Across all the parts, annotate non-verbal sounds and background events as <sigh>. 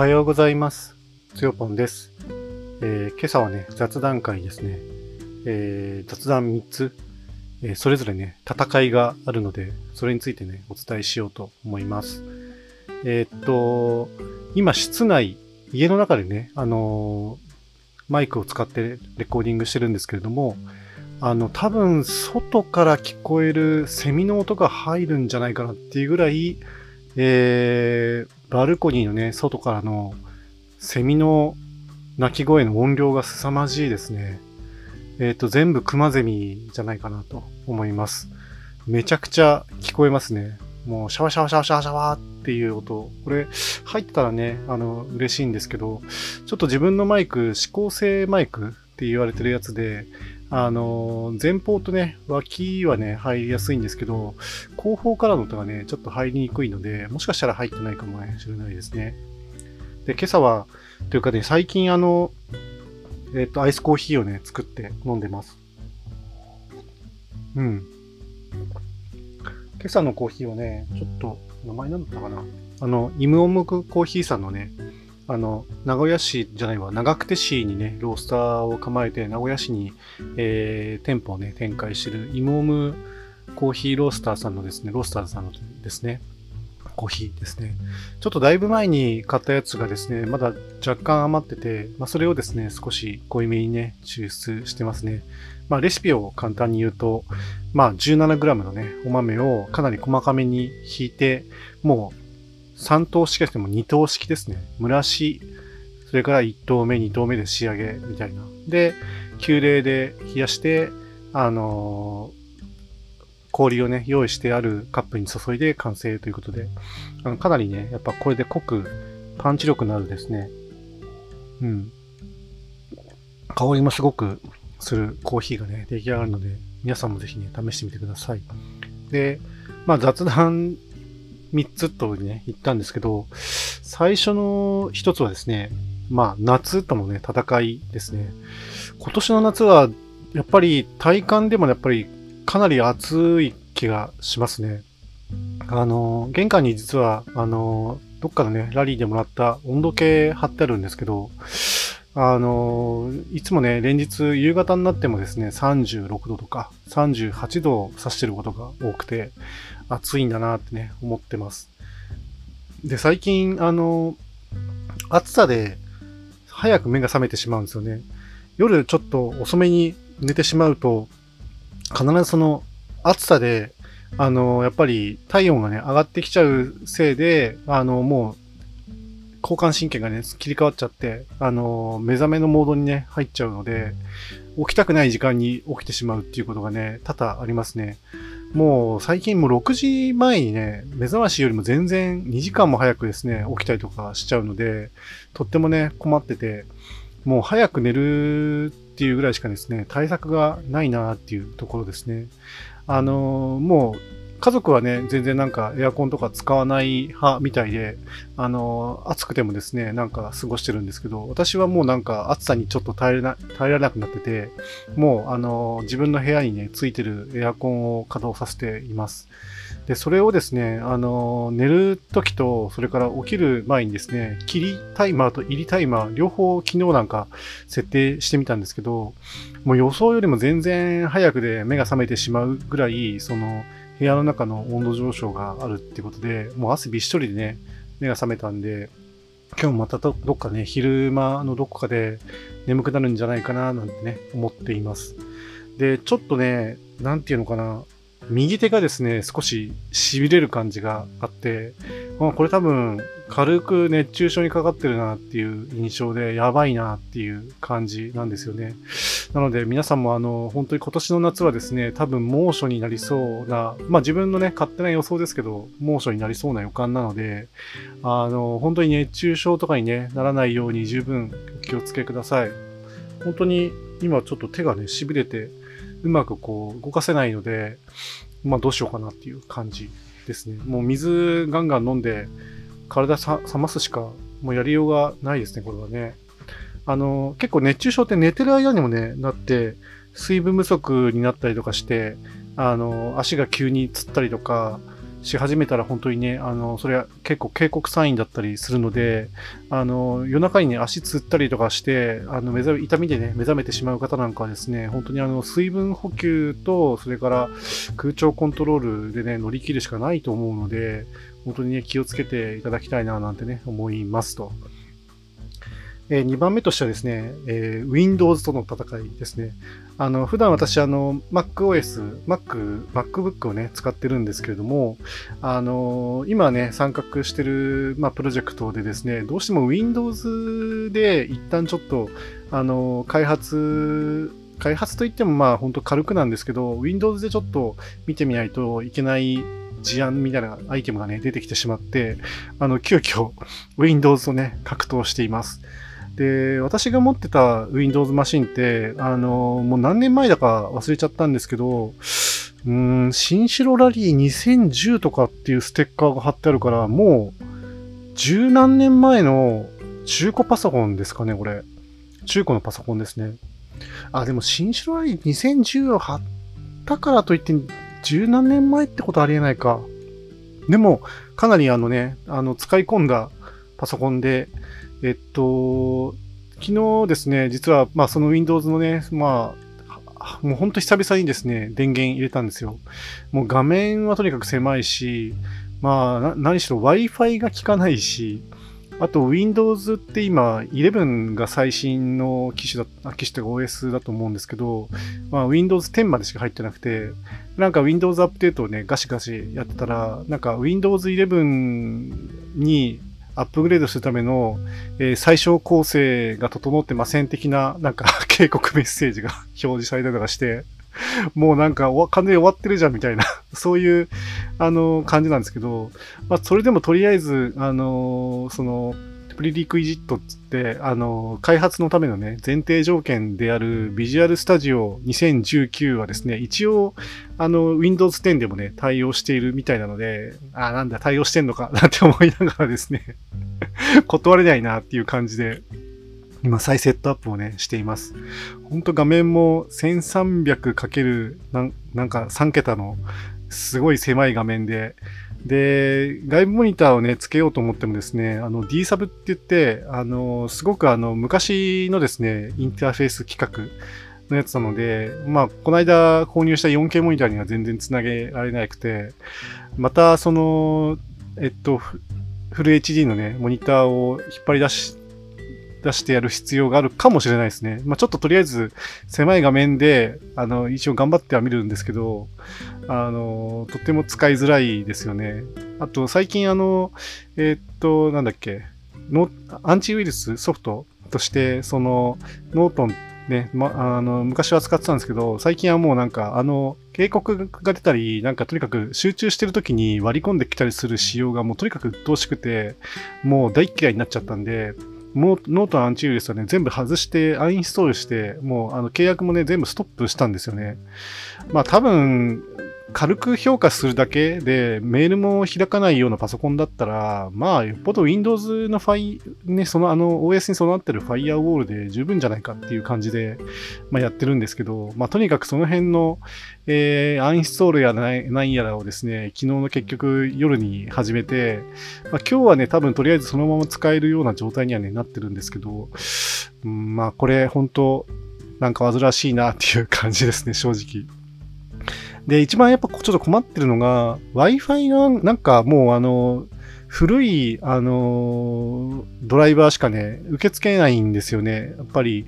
はようございます。つよぽんです。えー今朝はね、雑談会ですね。えー雑談3つ、えーそれぞれね、戦いがあるので、それについてね、お伝えしようと思います。えーっと、今、室内、家の中でね、あのマイクを使ってレコーディングしてるんですけれども、あの、多分、外から聞こえるセミの音が入るんじゃないかなっていうぐらい、えー、バルコニーのね、外からのセミの鳴き声の音量が凄まじいですね。えっ、と、全部クマゼミじゃないかなと思います。めちゃくちゃ聞こえますね。もう、シャワシャワシャワシャワシャワっていう音。これ、入ったらね、あの、嬉しいんですけど、ちょっと自分のマイク、指向性マイクって言われてるやつで、あの、前方とね、脇はね、入りやすいんですけど、後方からの音がね、ちょっと入りにくいので、もしかしたら入ってないかもしれないですね。で、今朝は、というかね、最近あの、えっ、と、アイスコーヒーをね、作って飲んでます。うん。今朝のコーヒーはね、ちょっと、名前なんだったかな。あの、イムオムクコーヒーさんのね、あの、名古屋市じゃないわ、長久手市にね、ロースターを構えて、名古屋市に、えー店舗をね、展開してる、イムオムコーヒーロースターさんのですね、ロースターさんのですね、コーヒーですね。ちょっとだいぶ前に買ったやつがですね、まだ若干余ってて、まあ、それをですね、少し濃いめにね、抽出してますね。まあ、レシピを簡単に言うと、まあ、17g のね、お豆をかなり細かめにひいて、もう3等式ですね、もう2等式ですね。蒸らし、それから1等目、2等目で仕上げみたいな。で、急冷で冷やして、あのー氷をね、用意してあるカップに注いで完成ということで、あのかなりね、やっぱこれで濃く、パンチ力のあるですね、うん、香りもすごくするコーヒーがね、出来上がるので、皆さんもぜひね、試してみてください。で、まあ雑談3つとね、言ったんですけど、最初の一つはですね、まあ夏とのね、戦いですね。今年の夏は、やっぱり体感でもやっぱりかなり暑い気がしますね。あの、玄関に実は、あの、どっかのね、ラリーでもらった温度計貼ってあるんですけど、あの、いつもね、連日夕方になってもですね、36度とか38度を指してることが多くて、暑いんだなってね、思ってます。で、最近、あの、暑さで早く目が覚めてしまうんですよね。夜ちょっと遅めに寝てしまうと、必ずその暑さで、あの、やっぱり体温がね、上がってきちゃうせいで、あの、もう、交感神経がね、切り替わっちゃって、あの、目覚めのモードにね、入っちゃうので、起きたくない時間に起きてしまうっていうことがね、多々ありますね。もう最近もう6時前にね、目覚ましよりも全然2時間も早くですね、起きたりとかしちゃうので、とってもね、困ってて、もう早く寝るっていうぐらいしかですね、対策がないなっていうところですね。あのーもう家族はね、全然なんかエアコンとか使わない派みたいで、あの暑くてもですね、なんか過ごしてるんですけど、私はもうなんか暑さにちょっと耐えな耐えられなくなってて、もうあの自分の部屋にね、ついてるエアコンを稼働させています。で、それをですね、あの寝る時と、それから起きる前にですね、切りタイマーと入りタイマー、両方昨日なんか設定してみたんですけど、もう予想よりも全然早くで目が覚めてしまうぐらい、その部屋の中の温度上昇があるってことで、もう汗びっしょりでね、目が覚めたんで、今日またどっかね、昼間のどこかで眠くなるんじゃないかななんてね、思っています。で、ちょっとね、なんていうのかな、右手がですね、少し痺れる感じがあって、まこれ多分軽く熱中症にかかってるなっていう印象で、やばいなっていう感じなんですよね。なので皆さんもあの、本当に今年の夏はですね、多分猛暑になりそうな、まあ自分のね、勝手な予想ですけど、猛暑になりそうな予感なので、あの、本当に熱中症とかにね、ならないように十分お気をつけください。本当に今ちょっと手がね、痺れて、うまくこう動かせないので、まあどうしようかなっていう感じですね。もう水ガンガン飲んで、体さ冷ますしかもうやりようがないですね、これはね。あの、結構熱中症って寝てる間にもね、なって、水分不足になったりとかして、あの、足が急につったりとか、し始めたら本当にね、あの、それは結構警告サインだったりするので、あの、夜中にね、足つったりとかして、あの、目覚め、痛みでね、目覚めてしまう方なんかはですね、本当にあの、水分補給と、それから空調コントロールでね、乗り切るしかないと思うので、本当にね、気をつけていただきたいな、なんてね、思いますと。えー、2番目としてはですね、えー、Windows との戦いですね。あの、普段私、あの、MacOS、Mac、MacBook をね、使ってるんですけれども、あの、今ね、参画してる、まあ、プロジェクトでですね、どうしても Windows で一旦ちょっと、あの、開発、開発といってもまあ本当軽くなんですけど、Windows でちょっと見てみないといけない事案みたいなアイテムがね、出てきてしまって、あの、急遽 <laughs> Windows をね、格闘しています。で、私が持ってた Windows マシンって、あの、もう何年前だか忘れちゃったんですけど、うん、新城ラリー2010とかっていうステッカーが貼ってあるから、もう、十何年前の中古パソコンですかね、これ。中古のパソコンですね。あ、でも新城ラリー2010を貼ったからといって、十何年前ってことありえないか。でも、かなりあのね、あの、使い込んだパソコンで、えっと、昨日ですね、実は、まあ、その Windows のね、まあ、もうほんと久々にですね、電源入れたんですよ。もう画面はとにかく狭いし、まあ、何しろ Wi-Fi が効かないし、あと Windows って今11が最新の機種だ、機種とか OS だと思うんですけど、まあ Windows 10までしか入ってなくて、なんか Windows アップデートをね、ガシガシやってたら、なんか Windows 11にアップグレードするための、えー、最小構成が整ってません的な、なんか <laughs> 警告メッセージが <laughs> 表示されたりとかして、もうなんか完全に終わってるじゃんみたいな <laughs> そういう、あの、感じなんですけど、まあ、それでもとりあえず、あの、その、プリリクイジットっつって、あの、開発のためのね、前提条件であるビジュアルスタジオ2019はですね、一応、あの、Windows 10でもね、対応しているみたいなので、あ、なんだ、対応してんのか、<laughs> なんて思いながらですね <laughs> 断れないなっていう感じで、今再セットアップをね、しています。ほんと画面も 1300× ななんか3桁のすごい狭い画面で、で、外部モニターをね、つけようと思ってもですね、あの D サブって言って、あの、すごくあの、昔のですね、インターフェース規格のやつなので、まあ、この間購入した 4K モニターには全然つなげられなくて、また、その、えっと、フル HD のね、モニターを引っ張り出し出してやる必要があるかもしれないですね。まあ、ちょっととりあえず狭い画面で、あの、一応頑張っては見るんですけど、あの、とっても使いづらいですよね。あと、最近あの、えー、っと、なんだっけ、ノアンチウイルスソフトとして、その、ノートンね、ま、あの、昔は使ってたんですけど、最近はもうなんか、あの、警告が出たり、なんかとにかく集中してる時に割り込んできたりする仕様がもうとにかく鬱陶しくて、もう大嫌いになっちゃったんで、ノートンアンチウイルスはね、全部外してアンインストールして、もうあの契約もね、全部ストップしたんですよね。まあ多分、軽く評価するだけでメールも開かないようなパソコンだったら、まあ、よっぽど Windows のファイ、ね、そのあの OS に備わってる Firewall で十分じゃないかっていう感じで、まあ、やってるんですけど、まあ、とにかくその辺の、えー、アンインストールや何やらをですね、昨日の結局夜に始めて、まあ、今日はね、多分とりあえずそのまま使えるような状態にはね、なってるんですけど、うん、まあ、これ本当なんか煩わしいなっていう感じですね、正直。で、一番やっぱちょっと困ってるのが、Wi-Fi がなんかもうあの、古い、あのドライバーしかね、受け付けないんですよね。やっぱり、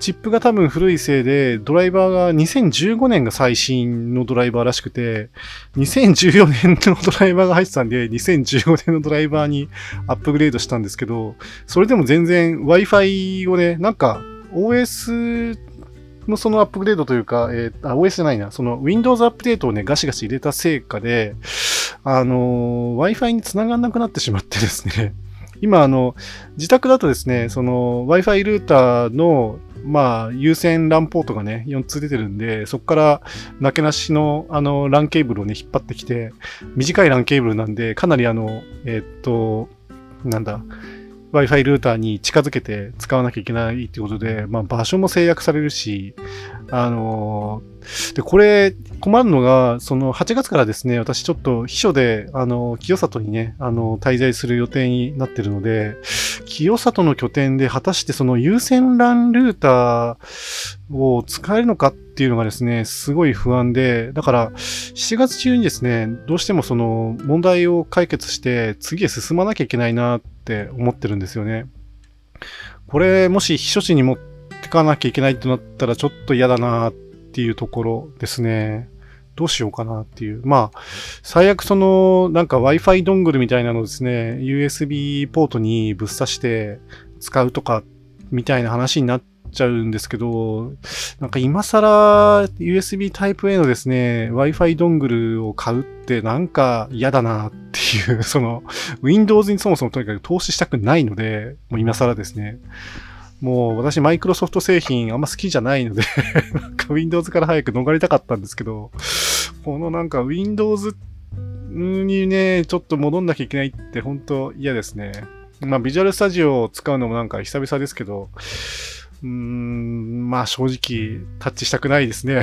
チップが多分古いせいで、ドライバーが2015年が最新のドライバーらしくて、2014年のドライバーが入ってたんで、2015年のドライバーにアップグレードしたんですけど、それでも全然 Wi-Fi をね、なんか OS のそのアップグレードというか、えー、あ、OS じゃないな、その Windows アップデートをね、ガシガシ入れた成果で、<laughs> あのー、Wi-Fi に繋がんなくなってしまってですね、<laughs> 今、あの、自宅だとですね、その Wi-Fi ルーターの、まあ、有線 LAN ポートがね、4つ出てるんで、そこから、なけなしの、あの、LAN ケーブルをね、引っ張ってきて、短い LAN ケーブルなんで、かなりあの、えー、っと、なんだ、Wi-Fi ルーターに近づけて使わなきゃいけないってことで、まあ場所も制約されるし、あのー、で、これ、困るのが、その8月からですね、私ちょっと秘書で、あの、清里にね、あの、滞在する予定になってるので、清里の拠点で果たしてその優先 LAN ルーターを使えるのかっていうのがですね、すごい不安で、だから7月中にですね、どうしてもその問題を解決して次へ進まなきゃいけないなって思ってるんですよね。これ、もし秘書地に持ってかなきゃいけないってなったらちょっと嫌だなっていうところですね。どうしようかなっていう。まあ、最悪その、なんか Wi-Fi ドングルみたいなのですね、USB ポートにぶっ刺して使うとか、みたいな話になっちゃうんですけど、なんか今更 USB Type-A のですね、Wi-Fi ドングルを買うってなんか嫌だなっていう、その、Windows にそもそもとにかく投資したくないので、もう今更ですね。もう私マイクロソフト製品あんま好きじゃないので <laughs> なんか Windows から早く逃れたかったんですけど、このなんか Windows にね、ちょっと戻んなきゃいけないって本当嫌ですね。まあビジュアルスタジオを使うのもなんか久々ですけど、うーん、まあ正直タッチしたくないですね。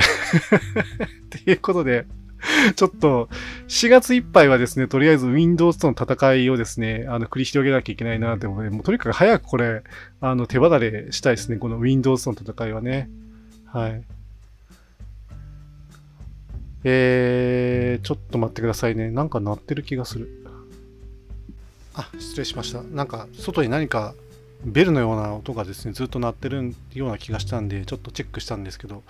<laughs> っていうことで、<laughs> ちょっと、4月いっぱいはですね、とりあえず Windows との戦いをですね、あの、繰り広げなきゃいけないなって思うので、もうとにかく早くこれ、あの、手離れしたいですね、この Windows との戦いはね。はい。えー、ちょっと待ってくださいね。なんか鳴ってる気がする。あ、失礼しました。なんか、外に何かベルのような音がですね、ずっと鳴ってるような気がしたんで、ちょっとチェックしたんですけど、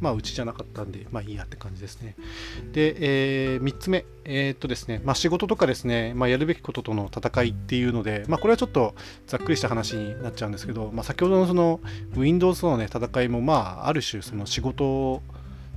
まあ、うちじゃなかったんで、まあいいやって感じですね。で、えー、3つ目、えー、っとですね、まあ仕事とかですね、まあやるべきこととの戦いっていうので、まあこれはちょっとざっくりした話になっちゃうんですけど、まあ先ほどのその Windows とのね、戦いも、まあある種その仕事を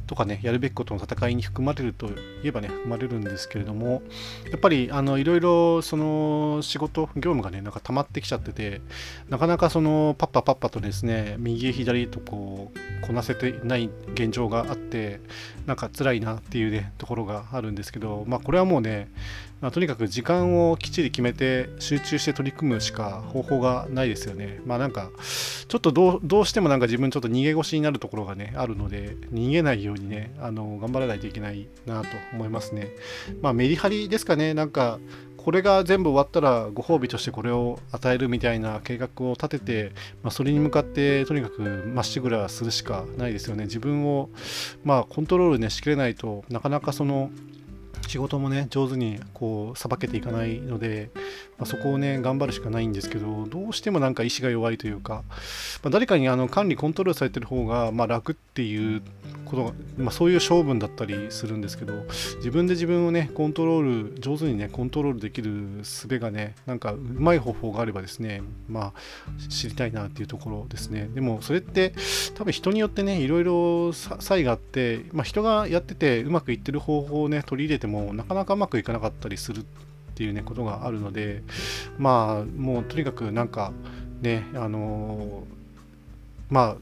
とかね、やるべきことの戦いに含まれるといえばね、含まれるんですけれども、やっぱり、あの、いろいろ、その、仕事、業務がね、なんか溜まってきちゃってて、なかなかその、パッパパッパとですね、右へ左へとこう、こなせてない現状があって、なんか辛いなっていうね、ところがあるんですけど、まあ、これはもうね、まあ、とにかく時間をきっちり決めて集中して取り組むしか方法がないですよね。まあなんか、ちょっとどうどうしてもなんか自分ちょっと逃げ腰になるところがね、あるので、逃げないようにね、あの、頑張らないといけないなと思いますね。まあメリハリですかね、なんか、これが全部終わったらご褒美としてこれを与えるみたいな計画を立てて、まあ、それに向かってとにかくまっしぐらするしかないですよね。自分をまあコントロールねしきれないとなかなかその仕事もね上手にこうさばけていかないので、まあ、そこをね頑張るしかないんですけどどうしてもなんか意志が弱いというか、まあ、誰かにあの管理コントロールされてる方がま楽っていうことが、まあ、そういう性分だったりするんですけど自分で自分をねコントロール上手にねコントロールできる術がねなんかうまい方法があればですねまあ知りたいなっていうところですね。でもそれって多分人によってねいろいろ差異があって、ま、人がやっててうまくいってる方法をね取り入れてもなかなかうまくいかなかったりするっていうねことがあるのでまあもうとにかくなんかねあのまあ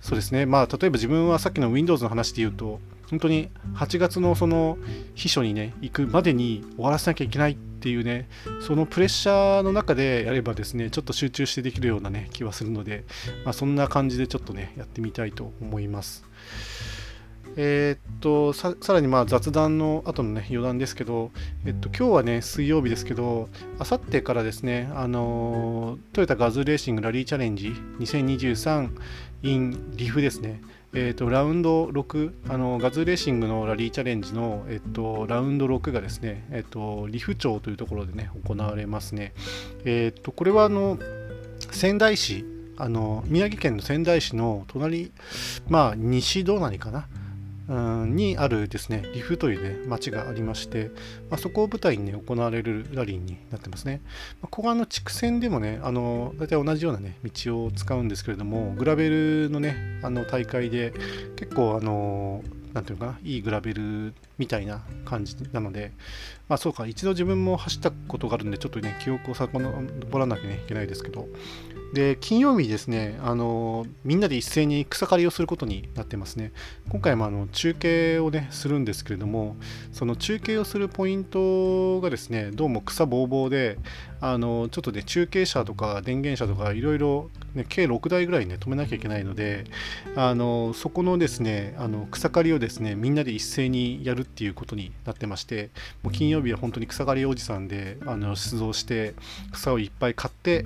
そうですねまあ例えば自分はさっきの Windows の話で言うと本当に8月のその秘書にね行くまでに終わらせなきゃいけないっていうねそのプレッシャーの中でやればですねちょっと集中してできるようなね気はするので、まあ、そんな感じでちょっとねやってみたいと思います。えー、っとさらにまあ雑談の後のね余談ですけど、えっと、今日はね水曜日ですけどあさってからですねあのトヨタガズレーシングラリーチャレンジ 2023in リフですね。えーと、ラウンド6あのガズレーシングのラリーチャレンジの、えっと、ラウンド6がですね、えっと、リフ町というところでね行われますね、えっと、これはあの仙台市あの宮城県の仙台市の隣まあ西隣かなにあるですね、リフというね、町がありまして、まあ、そこを舞台にね、行われるラリーになってますね。まあ、ここはあの、地区線でもね、あの、大体同じようなね、道を使うんですけれども、グラベルのね、あの、大会で、結構あの、なんていうのかな、いいグラベルみたいな感じなので、まあそうか、一度自分も走ったことがあるんで、ちょっとね、記憶を遡らなきゃいけないですけど、で、金曜日ですね、あのみんなで一斉に草刈りをすることになってますね。今回もあの中継をね、するんですけれども、その中継をするポイントがですね、どうも草ぼうぼうで、あのちょっとね、中継車とか電源車とかいろいろ、ね、計6台ぐらいね、止めなきゃいけないので、あのそこのですね、あの草刈りをですね、みんなで一斉にやるっていうことになってまして、もう金曜日は本当に草刈りおじさんであの出動して、草をいっぱい買って、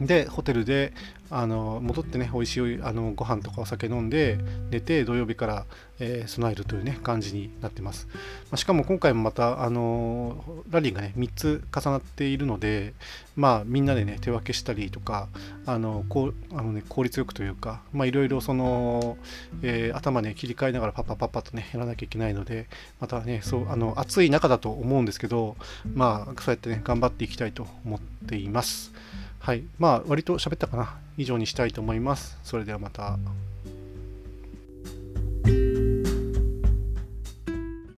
でホテルであの戻ってね美味しいあのご飯とかお酒飲んで寝て土曜日から、えー、備えるというね感じになってます、まあ、しかも今回もまたあのラリーがね3つ重なっているのでまあみんなでね手分けしたりとかあのこうあの、ね、効率よくというかまあいろいろその、えー、頭ね切り替えながらパッパパッパとねやらなきゃいけないのでまたねそうあの暑い中だと思うんですけどまあそうやってね頑張っていきたいと思っています。はい。まあ、割と喋ったかな。以上にしたいと思います。それではまた。